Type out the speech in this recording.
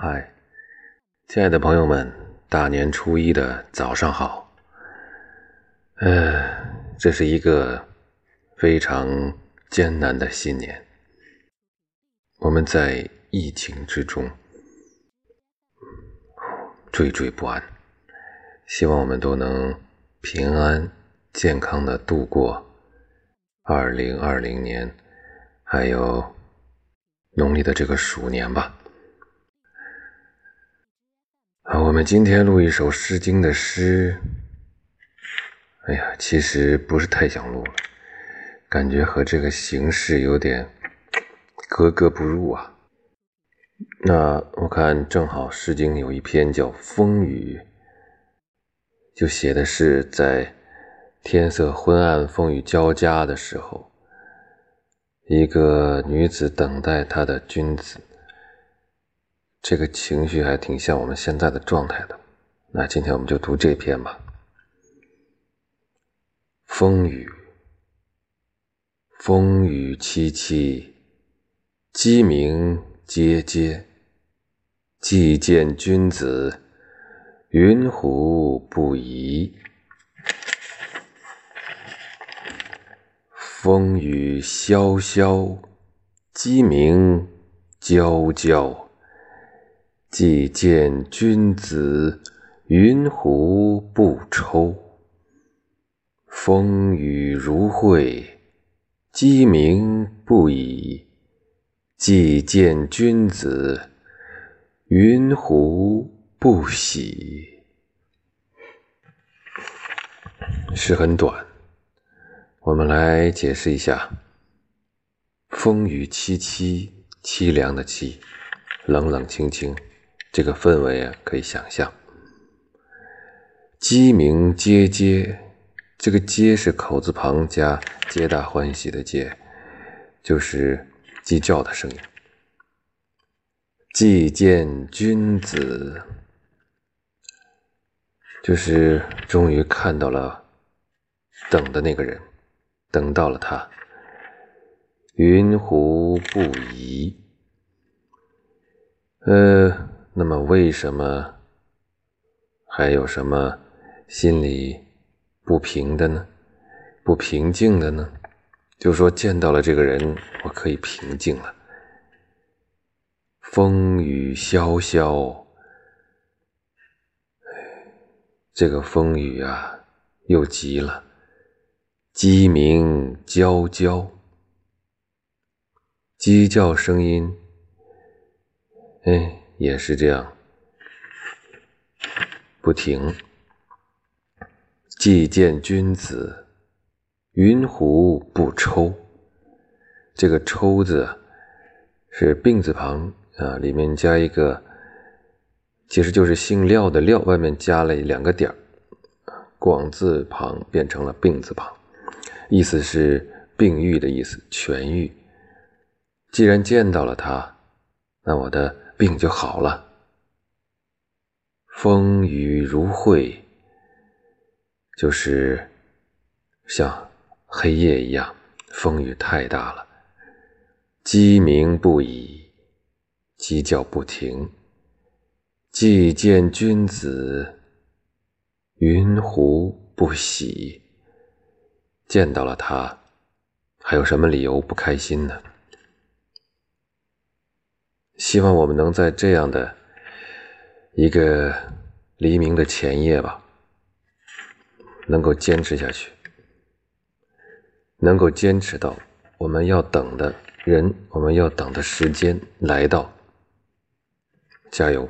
嗨，亲爱的朋友们，大年初一的早上好。呃，这是一个非常艰难的新年，我们在疫情之中惴惴不安，希望我们都能平安健康的度过二零二零年，还有农历的这个鼠年吧。啊，我们今天录一首《诗经》的诗。哎呀，其实不是太想录了，感觉和这个形式有点格格不入啊。那我看正好《诗经》有一篇叫《风雨》，就写的是在天色昏暗、风雨交加的时候，一个女子等待她的君子。这个情绪还挺像我们现在的状态的。那今天我们就读这篇吧。风雨，风雨凄凄，鸡鸣喈喈。既见君子，云胡不疑？风雨萧萧，鸡鸣啾啾。既见君子，云胡不抽？风雨如晦，鸡鸣不已。既见君子，云胡不喜？诗很短，我们来解释一下：风雨凄凄，凄凉的凄，冷冷清清。这个氛围啊，可以想象。鸡鸣喈喈，这个喈是口字旁加皆大欢喜的皆，就是鸡叫的声音。既见君子，就是终于看到了等的那个人，等到了他。云胡不疑？呃。那么，为什么还有什么心里不平的呢？不平静的呢？就说见到了这个人，我可以平静了。风雨萧萧，这个风雨啊，又急了。鸡鸣啾啾，鸡叫声音，哎。也是这样，不停。既见君子，云胡不抽？这个“抽”字是病字旁啊，里面加一个，其实就是姓廖的廖，外面加了两个点儿，广字旁变成了病字旁，意思是病愈的意思，痊愈。既然见到了他，那我的。病就好了。风雨如晦，就是像黑夜一样，风雨太大了。鸡鸣不已，鸡叫不停。既见君子，云胡不喜？见到了他，还有什么理由不开心呢？希望我们能在这样的一个黎明的前夜吧，能够坚持下去，能够坚持到我们要等的人，我们要等的时间来到。加油！